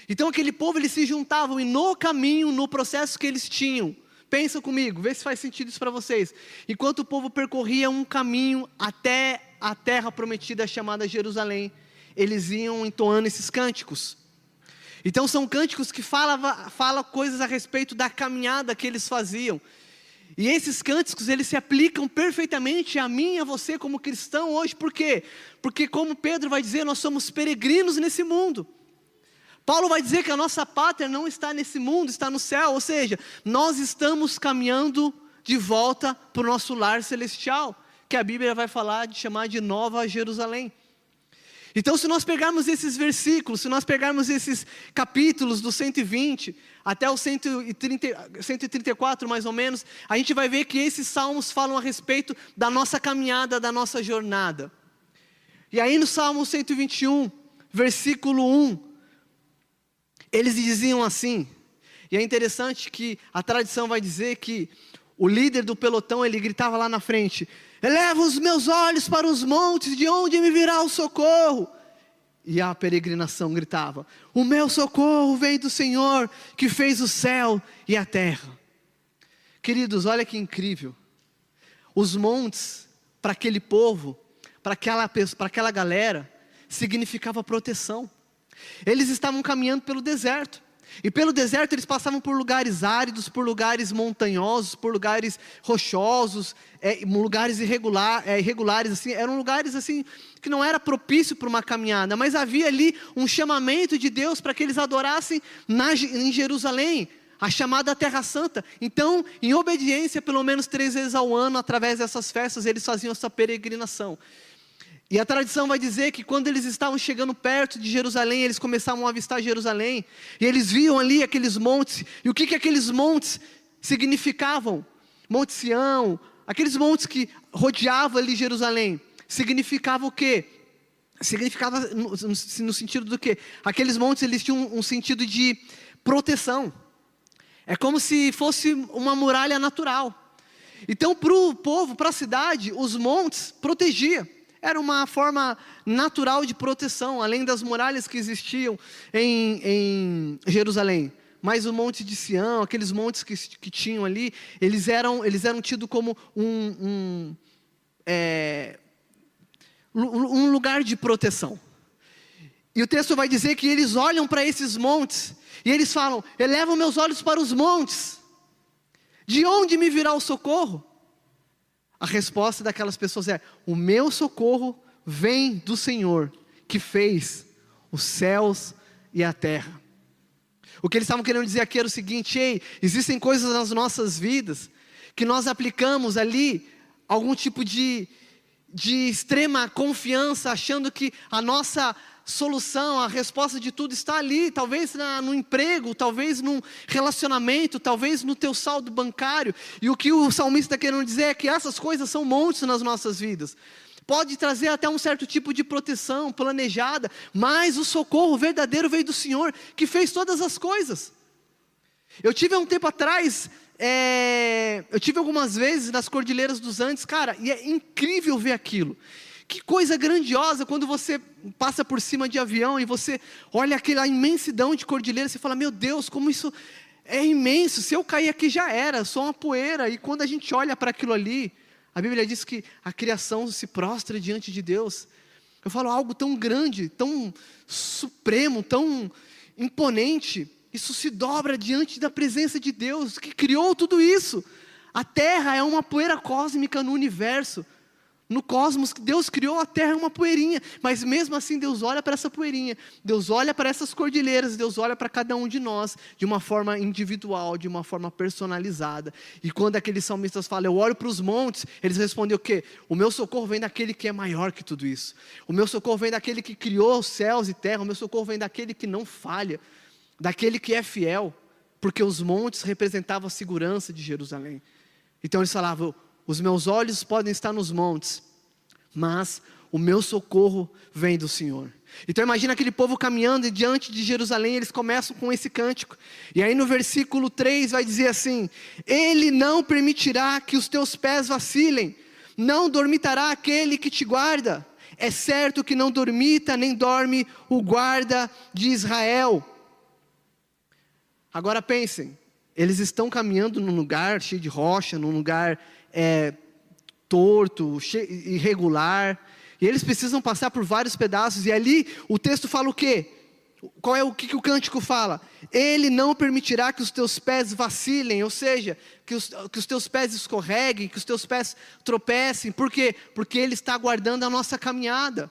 Então, aquele povo, eles se juntavam e no caminho, no processo que eles tinham, Pensa comigo, vê se faz sentido isso para vocês. Enquanto o povo percorria um caminho até a terra prometida chamada Jerusalém, eles iam entoando esses cânticos. Então são cânticos que falam fala coisas a respeito da caminhada que eles faziam. E esses cânticos, eles se aplicam perfeitamente a mim e a você como cristão hoje, por quê? Porque como Pedro vai dizer, nós somos peregrinos nesse mundo. Paulo vai dizer que a nossa pátria não está nesse mundo, está no céu, ou seja, nós estamos caminhando de volta para o nosso lar celestial, que a Bíblia vai falar de chamar de Nova Jerusalém. Então, se nós pegarmos esses versículos, se nós pegarmos esses capítulos do 120 até o 130, 134 mais ou menos, a gente vai ver que esses salmos falam a respeito da nossa caminhada, da nossa jornada. E aí no Salmo 121, versículo 1, eles diziam assim, e é interessante que a tradição vai dizer que o líder do pelotão, ele gritava lá na frente: Eleva os meus olhos para os montes, de onde me virá o socorro? E a peregrinação gritava: O meu socorro vem do Senhor, que fez o céu e a terra. Queridos, olha que incrível. Os montes, para aquele povo, para aquela, aquela galera, significava proteção. Eles estavam caminhando pelo deserto. E pelo deserto eles passavam por lugares áridos, por lugares montanhosos, por lugares rochosos, é, lugares irregular, é, irregulares, assim, eram lugares assim que não era propício para uma caminhada, mas havia ali um chamamento de Deus para que eles adorassem na, em Jerusalém, a chamada Terra Santa. Então, em obediência, pelo menos três vezes ao ano, através dessas festas, eles faziam essa peregrinação. E a tradição vai dizer que quando eles estavam chegando perto de Jerusalém, eles começavam a avistar Jerusalém, e eles viam ali aqueles montes, e o que, que aqueles montes significavam Monte Sião, aqueles montes que rodeavam ali Jerusalém, significava o quê? Significava no, no sentido do quê? Aqueles montes eles tinham um, um sentido de proteção. É como se fosse uma muralha natural. Então, para o povo, para a cidade, os montes protegiam. Era uma forma natural de proteção, além das muralhas que existiam em, em Jerusalém. Mas o monte de Sião, aqueles montes que, que tinham ali, eles eram, eles eram tidos como um, um, é, um lugar de proteção. E o texto vai dizer que eles olham para esses montes e eles falam: Elevo meus olhos para os montes, de onde me virá o socorro? A resposta daquelas pessoas é: O meu socorro vem do Senhor, que fez os céus e a terra. O que eles estavam querendo dizer aqui era o seguinte: ei, existem coisas nas nossas vidas que nós aplicamos ali algum tipo de, de extrema confiança, achando que a nossa solução, a resposta de tudo está ali, talvez na, no emprego, talvez num relacionamento, talvez no teu saldo bancário. E o que o salmista está querendo dizer é que essas coisas são montes nas nossas vidas. Pode trazer até um certo tipo de proteção planejada, mas o socorro verdadeiro veio do Senhor, que fez todas as coisas. Eu tive há um tempo atrás, é, eu tive algumas vezes nas Cordilheiras dos Andes, cara, e é incrível ver aquilo. Que coisa grandiosa quando você passa por cima de avião e você olha aquela imensidão de cordilheira, você fala: Meu Deus, como isso é imenso. Se eu cair aqui já era, só uma poeira. E quando a gente olha para aquilo ali, a Bíblia diz que a criação se prostra diante de Deus. Eu falo algo tão grande, tão supremo, tão imponente. Isso se dobra diante da presença de Deus que criou tudo isso. A terra é uma poeira cósmica no universo no cosmos, Deus criou a terra uma poeirinha, mas mesmo assim Deus olha para essa poeirinha, Deus olha para essas cordilheiras, Deus olha para cada um de nós de uma forma individual, de uma forma personalizada. E quando aqueles salmistas falam, eu olho para os montes, eles respondem o quê? O meu socorro vem daquele que é maior que tudo isso. O meu socorro vem daquele que criou os céus e terra, o meu socorro vem daquele que não falha, daquele que é fiel, porque os montes representavam a segurança de Jerusalém. Então eles falavam, os meus olhos podem estar nos montes, mas o meu socorro vem do Senhor. Então imagina aquele povo caminhando diante de Jerusalém, eles começam com esse cântico. E aí no versículo 3 vai dizer assim: Ele não permitirá que os teus pés vacilem, não dormitará aquele que te guarda. É certo que não dormita nem dorme o guarda de Israel. Agora pensem, eles estão caminhando num lugar cheio de rocha, num lugar é, torto, irregular, e eles precisam passar por vários pedaços, e ali o texto fala o quê? Qual é o que, que o cântico fala? Ele não permitirá que os teus pés vacilem, ou seja, que os, que os teus pés escorreguem, que os teus pés tropecem, por quê? Porque Ele está guardando a nossa caminhada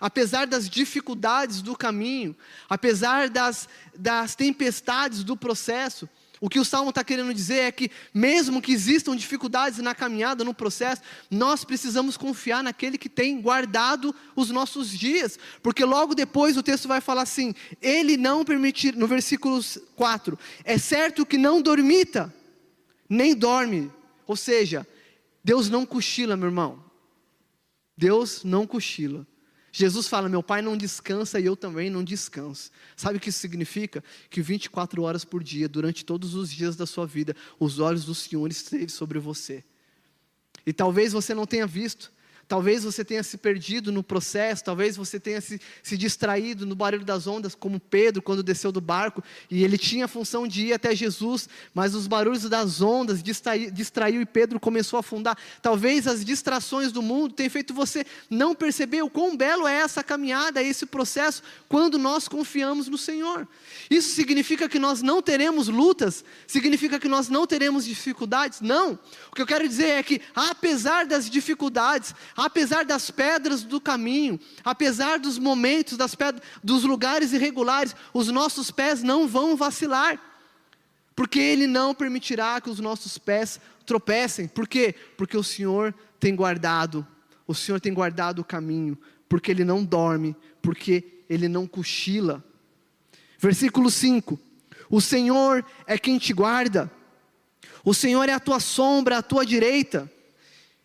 apesar das dificuldades do caminho, apesar das, das tempestades do processo, o que o Salmo está querendo dizer é que, mesmo que existam dificuldades na caminhada, no processo, nós precisamos confiar naquele que tem guardado os nossos dias, porque logo depois o texto vai falar assim: Ele não permitir, no versículo 4, é certo que não dormita, nem dorme, ou seja, Deus não cochila, meu irmão, Deus não cochila. Jesus fala: Meu pai não descansa e eu também não descanso. Sabe o que isso significa? Que 24 horas por dia, durante todos os dias da sua vida, os olhos do Senhor esteve sobre você. E talvez você não tenha visto, Talvez você tenha se perdido no processo, talvez você tenha se, se distraído no barulho das ondas, como Pedro, quando desceu do barco, e ele tinha a função de ir até Jesus, mas os barulhos das ondas distraiu, distraiu e Pedro começou a afundar. Talvez as distrações do mundo tenham feito você não perceber o quão belo é essa caminhada, esse processo, quando nós confiamos no Senhor. Isso significa que nós não teremos lutas? Significa que nós não teremos dificuldades? Não. O que eu quero dizer é que, apesar das dificuldades, apesar das pedras do caminho, apesar dos momentos, das pedras, dos lugares irregulares, os nossos pés não vão vacilar, porque Ele não permitirá que os nossos pés tropecem. Por quê? Porque o Senhor tem guardado, o Senhor tem guardado o caminho, porque Ele não dorme, porque Ele não cochila. Versículo 5: O Senhor é quem te guarda, O Senhor é a tua sombra, a tua direita.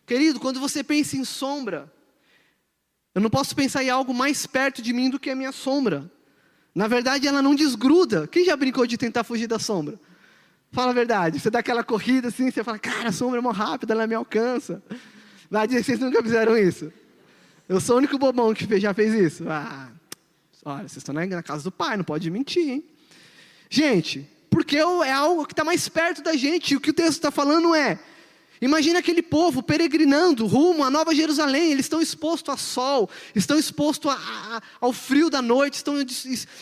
Querido, quando você pensa em sombra, eu não posso pensar em algo mais perto de mim do que a minha sombra. Na verdade, ela não desgruda. Quem já brincou de tentar fugir da sombra? Fala a verdade. Você dá aquela corrida assim, você fala, cara, a sombra é muito rápida, ela me alcança. Vai dizer vocês nunca fizeram isso. Eu sou o único bobão que já fez isso. Ah, olha, vocês estão na casa do pai, não pode mentir, hein? Gente, porque é algo que está mais perto da gente. O que o texto está falando é: Imagina aquele povo peregrinando rumo à Nova Jerusalém, eles estão expostos a sol, estão expostos a, a, ao frio da noite, estão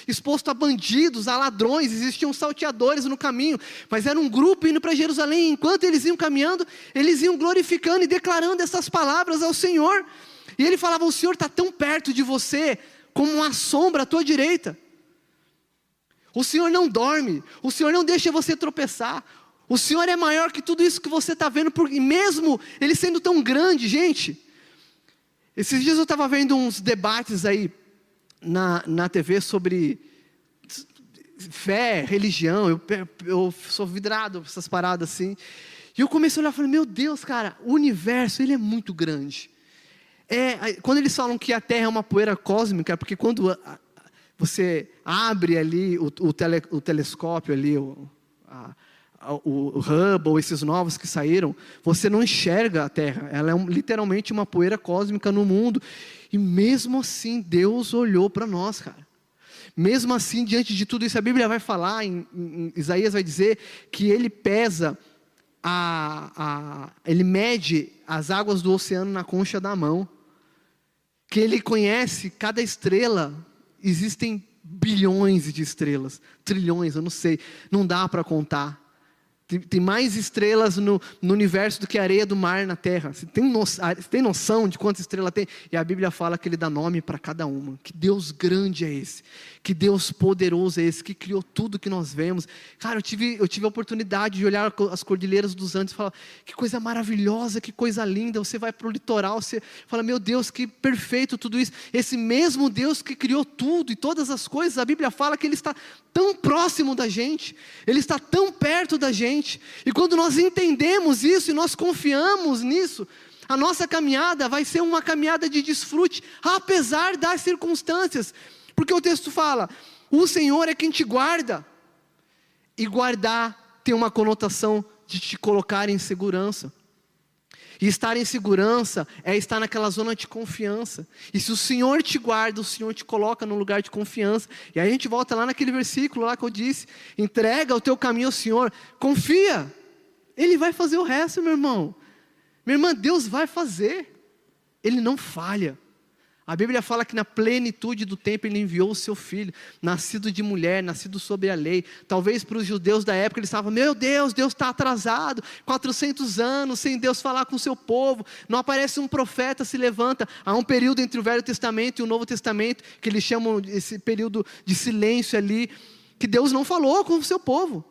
expostos a bandidos, a ladrões, existiam salteadores no caminho, mas era um grupo indo para Jerusalém, enquanto eles iam caminhando, eles iam glorificando e declarando essas palavras ao Senhor, e ele falava: O Senhor está tão perto de você, como uma sombra à tua direita. O Senhor não dorme, o Senhor não deixa você tropeçar, o Senhor é maior que tudo isso que você está vendo, porque mesmo Ele sendo tão grande, gente. Esses dias eu estava vendo uns debates aí na, na TV sobre fé, religião. Eu, eu sou vidrado essas paradas assim. E eu comecei a olhar e falei: Meu Deus, cara, o universo ele é muito grande. É, quando eles falam que a Terra é uma poeira cósmica, é porque quando você abre ali o, o, tele, o telescópio ali, o, a, o, Hubble, esses novos que saíram, você não enxerga a Terra. Ela é um, literalmente uma poeira cósmica no mundo. E mesmo assim, Deus olhou para nós, cara. Mesmo assim, diante de tudo isso, a Bíblia vai falar, em, em Isaías vai dizer que ele pesa, a, a, ele mede as águas do oceano na concha da mão. Que ele conhece cada estrela. Existem bilhões de estrelas, trilhões, eu não sei, não dá para contar. Tem, mais estrelas no, no, universo do que a areia do mar na terra. Você tem, noção, você tem noção de quantas estrelas tem? E a Bíblia fala que Ele dá nome para cada uma. Que Deus grande é esse. Que Deus poderoso é esse. Que criou tudo que nós vemos. Cara, eu tive, eu tive a oportunidade de olhar as cordilheiras dos Andes e falar: que coisa maravilhosa, que coisa linda. Você vai para o litoral, você fala: meu Deus, que perfeito tudo isso. Esse mesmo Deus que criou tudo e todas as coisas, a Bíblia fala que Ele está tão próximo da gente. Ele está tão perto da gente. E quando nós entendemos isso e nós confiamos nisso, a nossa caminhada vai ser uma caminhada de desfrute, apesar das circunstâncias. Porque o texto fala: o Senhor é quem te guarda. E guardar tem uma conotação de te colocar em segurança. E estar em segurança é estar naquela zona de confiança. E se o Senhor te guarda, o Senhor te coloca num lugar de confiança. E aí a gente volta lá naquele versículo lá que eu disse: entrega o teu caminho ao Senhor, confia. Ele vai fazer o resto, meu irmão. Minha irmã, Deus vai fazer. Ele não falha. A Bíblia fala que na plenitude do tempo ele enviou o seu filho, nascido de mulher, nascido sob a lei. Talvez para os judeus da época eles estavam: Meu Deus, Deus está atrasado, 400 anos sem Deus falar com o seu povo. Não aparece um profeta, se levanta. Há um período entre o Velho Testamento e o Novo Testamento, que eles chamam esse período de silêncio ali, que Deus não falou com o seu povo.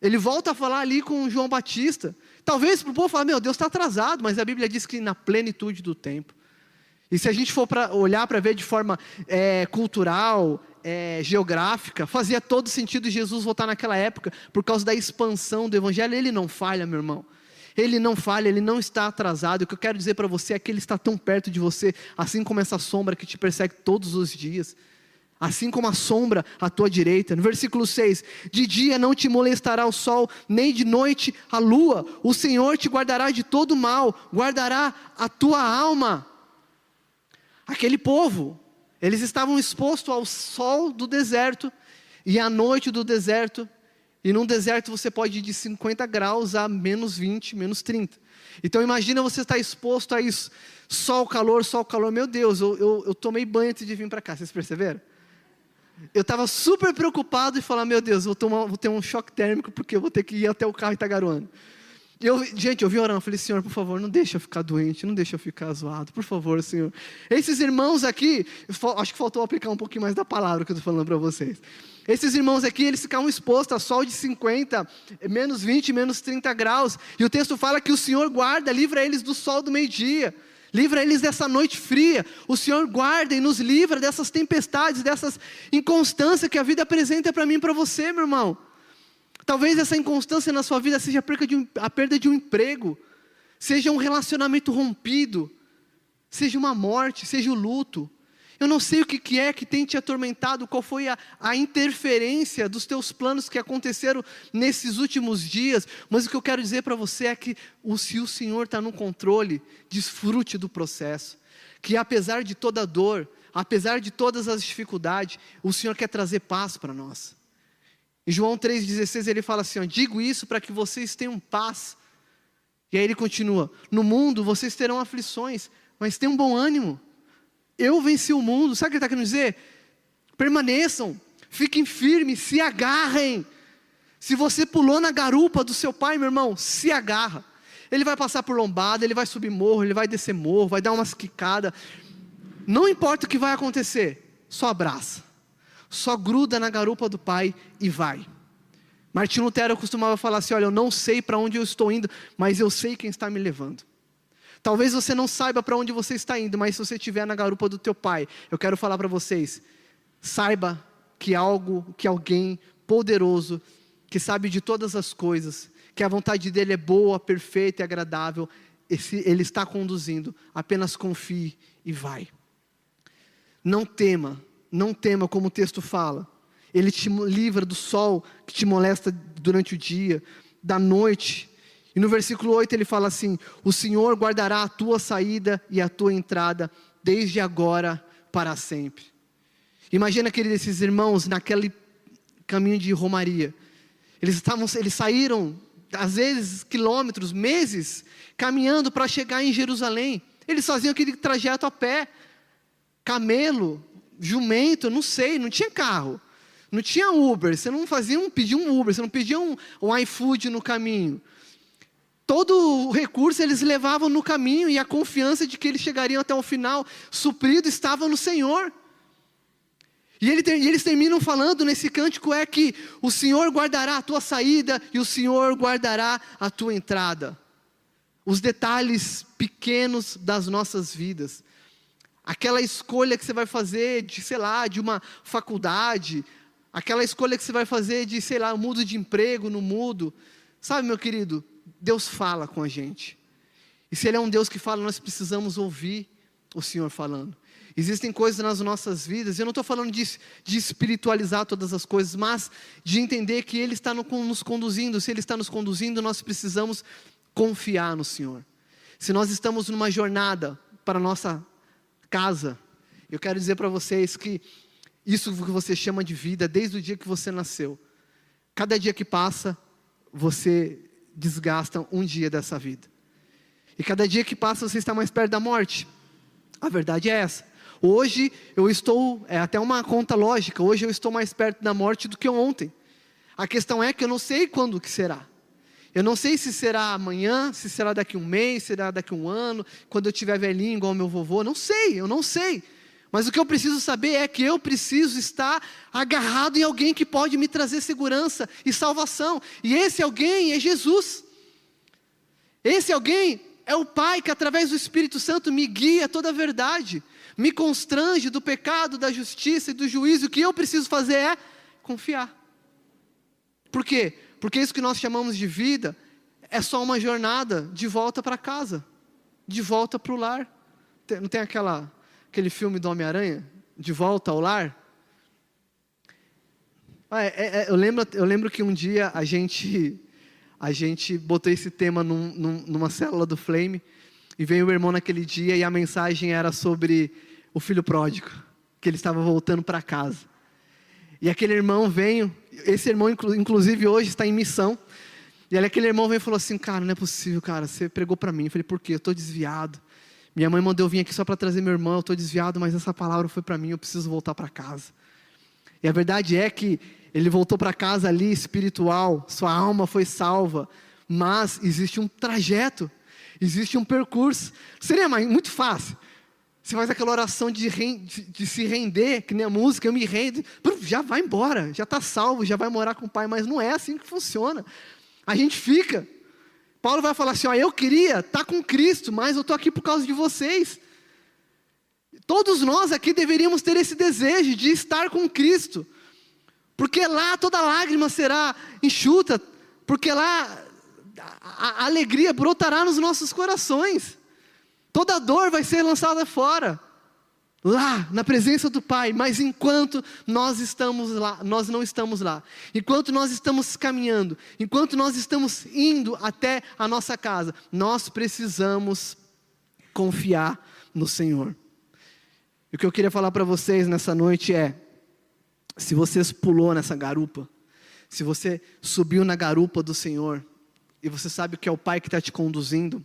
Ele volta a falar ali com João Batista. Talvez para o povo falar: Meu Deus, está atrasado, mas a Bíblia diz que na plenitude do tempo. E se a gente for para olhar para ver de forma é, cultural, é, geográfica, fazia todo sentido Jesus voltar naquela época, por causa da expansão do Evangelho. Ele não falha, meu irmão. Ele não falha, ele não está atrasado. O que eu quero dizer para você é que ele está tão perto de você, assim como essa sombra que te persegue todos os dias. Assim como a sombra à tua direita. No versículo 6: De dia não te molestará o sol, nem de noite a lua. O Senhor te guardará de todo mal, guardará a tua alma. Aquele povo, eles estavam expostos ao sol do deserto e à noite do deserto. E num deserto você pode ir de 50 graus a menos 20, menos 30. Então imagina você estar exposto a isso. Sol, calor, sol, calor. Meu Deus, eu, eu, eu tomei banho antes de vir para cá, vocês perceberam? Eu estava super preocupado e falar, meu Deus, vou, tomar, vou ter um choque térmico porque eu vou ter que ir até o carro Itagaruana. Eu, gente, eu vi orando, falei, Senhor, por favor, não deixa eu ficar doente, não deixa eu ficar zoado, por favor, Senhor. Esses irmãos aqui, acho que faltou aplicar um pouquinho mais da palavra que eu estou falando para vocês. Esses irmãos aqui, eles ficavam expostos a sol de 50, menos 20, menos 30 graus. E o texto fala que o Senhor guarda, livra eles do sol do meio-dia. Livra eles dessa noite fria. O Senhor guarda e nos livra dessas tempestades, dessas inconstâncias que a vida apresenta para mim e para você, meu irmão. Talvez essa inconstância na sua vida seja a perda de um, a emprego, seja um relacionamento rompido, seja uma morte, seja o luto. Eu não sei o que, é que tem te atormentado, qual foi a, a interferência dos teus planos que aconteceram nesses últimos dias, mas o que eu quero dizer para você é que o, se o Senhor está no controle, desfrute do processo, que apesar de toda dor, apesar de todas as dificuldades, o Senhor quer trazer paz para nós. Em João 3,16 ele fala assim: ó, Digo isso para que vocês tenham paz. E aí ele continua: No mundo vocês terão aflições, mas tenham bom ânimo. Eu venci o mundo. Sabe o que ele está querendo dizer? Permaneçam, fiquem firmes, se agarrem. Se você pulou na garupa do seu pai, meu irmão, se agarra. Ele vai passar por lombada, ele vai subir morro, ele vai descer morro, vai dar umas quicadas. Não importa o que vai acontecer, só abraça. Só gruda na garupa do pai e vai. Martin Lutero costumava falar assim: Olha, eu não sei para onde eu estou indo, mas eu sei quem está me levando. Talvez você não saiba para onde você está indo, mas se você estiver na garupa do teu pai, eu quero falar para vocês: saiba que algo, que alguém poderoso, que sabe de todas as coisas, que a vontade dele é boa, perfeita e agradável, esse, ele está conduzindo. Apenas confie e vai. Não tema, não tema, como o texto fala. Ele te livra do sol que te molesta durante o dia, da noite e no versículo 8 ele fala assim: O Senhor guardará a tua saída e a tua entrada, desde agora para sempre. Imagina, queridos, esses irmãos naquele caminho de Romaria. Eles, estavam, eles saíram, às vezes, quilômetros, meses, caminhando para chegar em Jerusalém. Eles faziam aquele trajeto a pé, camelo, jumento, não sei, não tinha carro. Não tinha Uber, você não fazia um, pedia um Uber, você não pedia um, um iFood no caminho todo o recurso eles levavam no caminho e a confiança de que eles chegariam até o final suprido estava no Senhor. E, ele, e eles terminam falando nesse cântico é que o Senhor guardará a tua saída e o Senhor guardará a tua entrada. Os detalhes pequenos das nossas vidas. Aquela escolha que você vai fazer de, sei lá, de uma faculdade, aquela escolha que você vai fazer de, sei lá, mudo de emprego, no mudo. Sabe, meu querido, Deus fala com a gente. E se Ele é um Deus que fala, nós precisamos ouvir o Senhor falando. Existem coisas nas nossas vidas, eu não estou falando de, de, espiritualizar todas as coisas, mas de entender que Ele está no, nos conduzindo. Se Ele está nos conduzindo, nós precisamos confiar no Senhor. Se nós estamos numa jornada para a nossa casa, eu quero dizer para vocês que isso que você chama de vida, desde o dia que você nasceu, cada dia que passa, você desgastam um dia dessa vida. E cada dia que passa você está mais perto da morte. A verdade é essa. Hoje eu estou, é até uma conta lógica, hoje eu estou mais perto da morte do que ontem. A questão é que eu não sei quando que será. Eu não sei se será amanhã, se será daqui um mês, se será daqui um ano, quando eu tiver velhinho igual meu vovô, não sei, eu não sei. Mas o que eu preciso saber é que eu preciso estar agarrado em alguém que pode me trazer segurança e salvação. E esse alguém é Jesus. Esse alguém é o Pai que, através do Espírito Santo, me guia toda a verdade, me constrange do pecado, da justiça e do juízo. O que eu preciso fazer é confiar. Por quê? Porque isso que nós chamamos de vida é só uma jornada de volta para casa, de volta para o lar. Não tem aquela aquele filme do Homem-Aranha, De Volta ao Lar? Ah, é, é, eu, lembro, eu lembro que um dia a gente, a gente botou esse tema num, num, numa célula do Flame, e veio o irmão naquele dia e a mensagem era sobre o filho pródigo, que ele estava voltando para casa. E aquele irmão veio, esse irmão inclusive hoje está em missão, e aquele irmão veio e falou assim, cara, não é possível, cara, você pregou para mim. Eu falei, por quê? Eu estou desviado. Minha mãe mandou eu vir aqui só para trazer meu irmão, eu estou desviado, mas essa palavra foi para mim, eu preciso voltar para casa. E a verdade é que ele voltou para casa ali espiritual, sua alma foi salva, mas existe um trajeto, existe um percurso. Seria muito fácil. Você faz aquela oração de, de, de, se render, que nem a música, eu me rendo, já vai embora, já está salvo, já vai morar com o pai, mas não é assim que funciona. A gente fica, Paulo vai falar assim: ó, eu queria estar tá com Cristo, mas eu estou aqui por causa de vocês. Todos nós aqui deveríamos ter esse desejo de estar com Cristo. porque lá toda lágrima será enxuta, porque lá a alegria brotará nos nossos corações, toda dor vai ser lançada fora lá na presença do Pai, mas enquanto nós estamos lá, nós não estamos lá. Enquanto nós estamos caminhando, enquanto nós estamos indo até a nossa casa, nós precisamos confiar no Senhor. E o que eu queria falar para vocês nessa noite é: se você pulou nessa garupa, se você subiu na garupa do Senhor, e você sabe que é o Pai que está te conduzindo,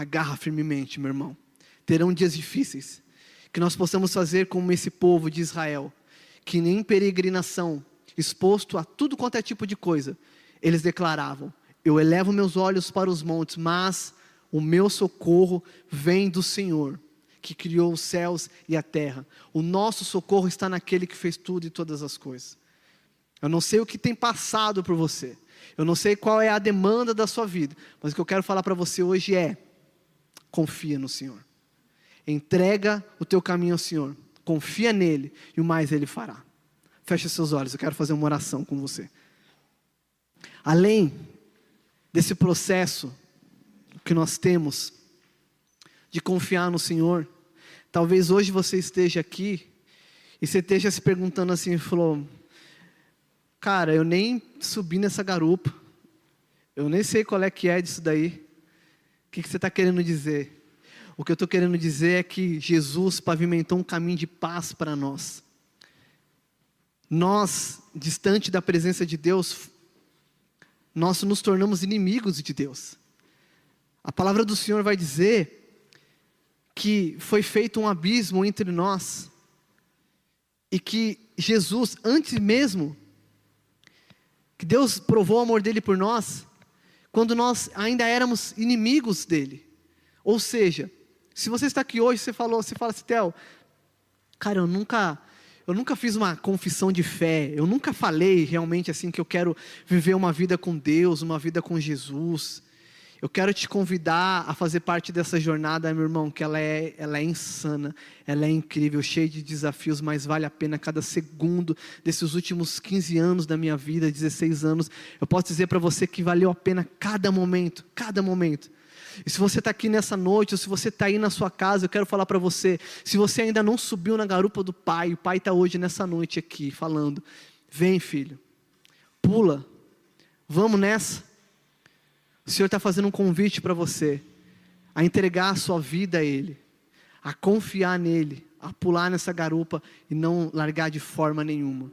agarra firmemente, meu irmão. Terão dias difíceis que nós possamos fazer como esse povo de Israel, que nem peregrinação, exposto a tudo quanto é tipo de coisa, eles declaravam: Eu elevo meus olhos para os montes, mas o meu socorro vem do Senhor, que criou os céus e a terra. O nosso socorro está naquele que fez tudo e todas as coisas. Eu não sei o que tem passado por você, eu não sei qual é a demanda da sua vida, mas o que eu quero falar para você hoje é: confia no Senhor. Entrega o teu caminho ao Senhor. Confia nele e o mais ele fará. Feche seus olhos, eu quero fazer uma oração com você. Além desse processo que nós temos de confiar no Senhor, talvez hoje você esteja aqui e você esteja se perguntando assim, falou, cara, eu nem subi nessa garupa, eu nem sei qual é que é disso daí. O que, você está querendo dizer? O que eu estou querendo dizer é que Jesus pavimentou um caminho de paz para nós. Nós, distante da presença de Deus, nós nos tornamos inimigos de Deus. A palavra do Senhor vai dizer que foi feito um abismo entre nós e que Jesus, antes mesmo que Deus provou o amor dele por nós, quando nós ainda éramos inimigos dele. Ou seja, se você está aqui hoje, você falou, você fala assim, Theo, cara, eu nunca, eu nunca fiz uma confissão de fé, eu nunca falei realmente assim que eu quero viver uma vida com Deus, uma vida com Jesus. Eu quero te convidar a fazer parte dessa jornada, meu irmão, que ela é, ela é insana, ela é incrível, cheia de desafios, mas vale a pena cada segundo desses últimos 15 anos da minha vida, 16 anos. Eu posso dizer para você que valeu a pena cada momento, cada momento. E se você está aqui nessa noite, ou se você está aí na sua casa, eu quero falar para você: se você ainda não subiu na garupa do Pai, o Pai está hoje nessa noite aqui falando: vem, filho, pula, vamos nessa. O Senhor está fazendo um convite para você a entregar a sua vida a Ele, a confiar nele, a pular nessa garupa e não largar de forma nenhuma.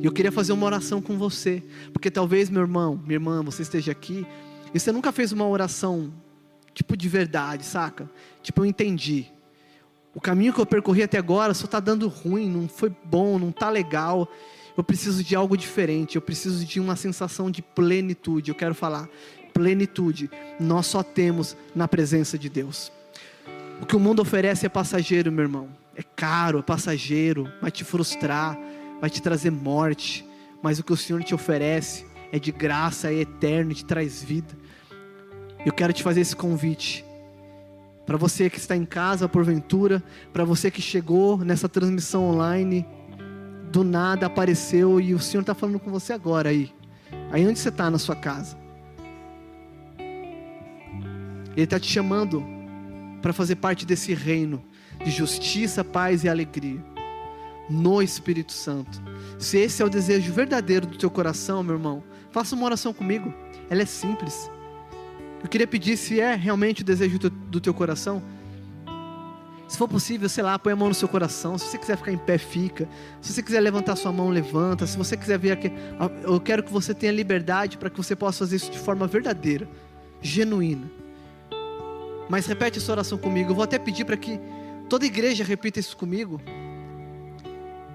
E eu queria fazer uma oração com você, porque talvez meu irmão, minha irmã, você esteja aqui e você nunca fez uma oração tipo de verdade, saca? Tipo, eu entendi. O caminho que eu percorri até agora só está dando ruim, não foi bom, não está legal. Eu preciso de algo diferente, eu preciso de uma sensação de plenitude. Eu quero falar, plenitude nós só temos na presença de Deus. O que o mundo oferece é passageiro, meu irmão. É caro, é passageiro, vai te frustrar, vai te trazer morte. Mas o que o Senhor te oferece é de graça, é eterno, te traz vida. Eu quero te fazer esse convite. Para você que está em casa, porventura, para você que chegou nessa transmissão online, do nada apareceu e o Senhor está falando com você agora aí. Aí onde você está na sua casa? Ele está te chamando para fazer parte desse reino de justiça, paz e alegria no Espírito Santo. Se esse é o desejo verdadeiro do teu coração, meu irmão, faça uma oração comigo. Ela é simples. Eu queria pedir se é realmente o desejo do teu coração. Se for possível, sei lá, põe a mão no seu coração. Se você quiser ficar em pé, fica. Se você quiser levantar sua mão, levanta. Se você quiser ver aqui, eu quero que você tenha liberdade para que você possa fazer isso de forma verdadeira, genuína. Mas repete essa oração comigo. Eu vou até pedir para que toda igreja repita isso comigo.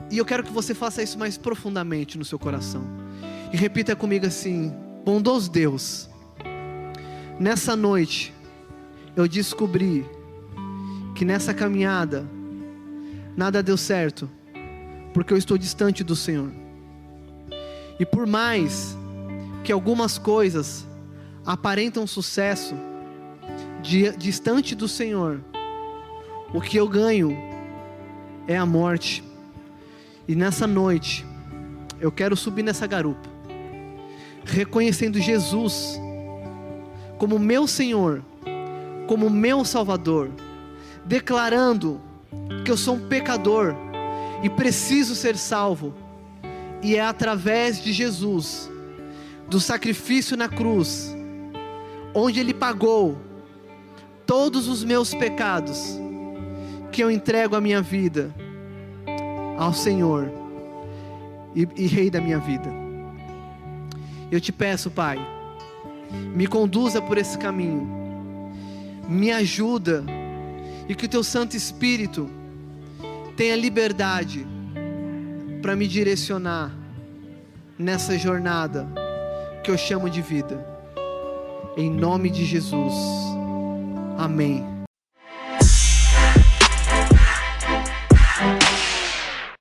E eu quero que você faça isso mais profundamente no seu coração. E repita comigo assim: Bondoso Deus Nessa noite, eu descobri que nessa caminhada, nada deu certo, porque eu estou distante do Senhor. E por mais que algumas coisas aparentam sucesso, distante do Senhor, o que eu ganho é a morte. E nessa noite, eu quero subir nessa garupa, reconhecendo Jesus como meu Senhor, como meu Salvador, declarando que eu sou um pecador e preciso ser salvo, e é através de Jesus, do sacrifício na cruz, onde Ele pagou todos os meus pecados, que eu entrego a minha vida ao Senhor e, e Rei da minha vida. Eu te peço, Pai, me conduza por esse caminho, me ajuda e que o Teu Santo Espírito tenha liberdade para me direcionar nessa jornada que eu chamo de vida. Em nome de Jesus. Amém.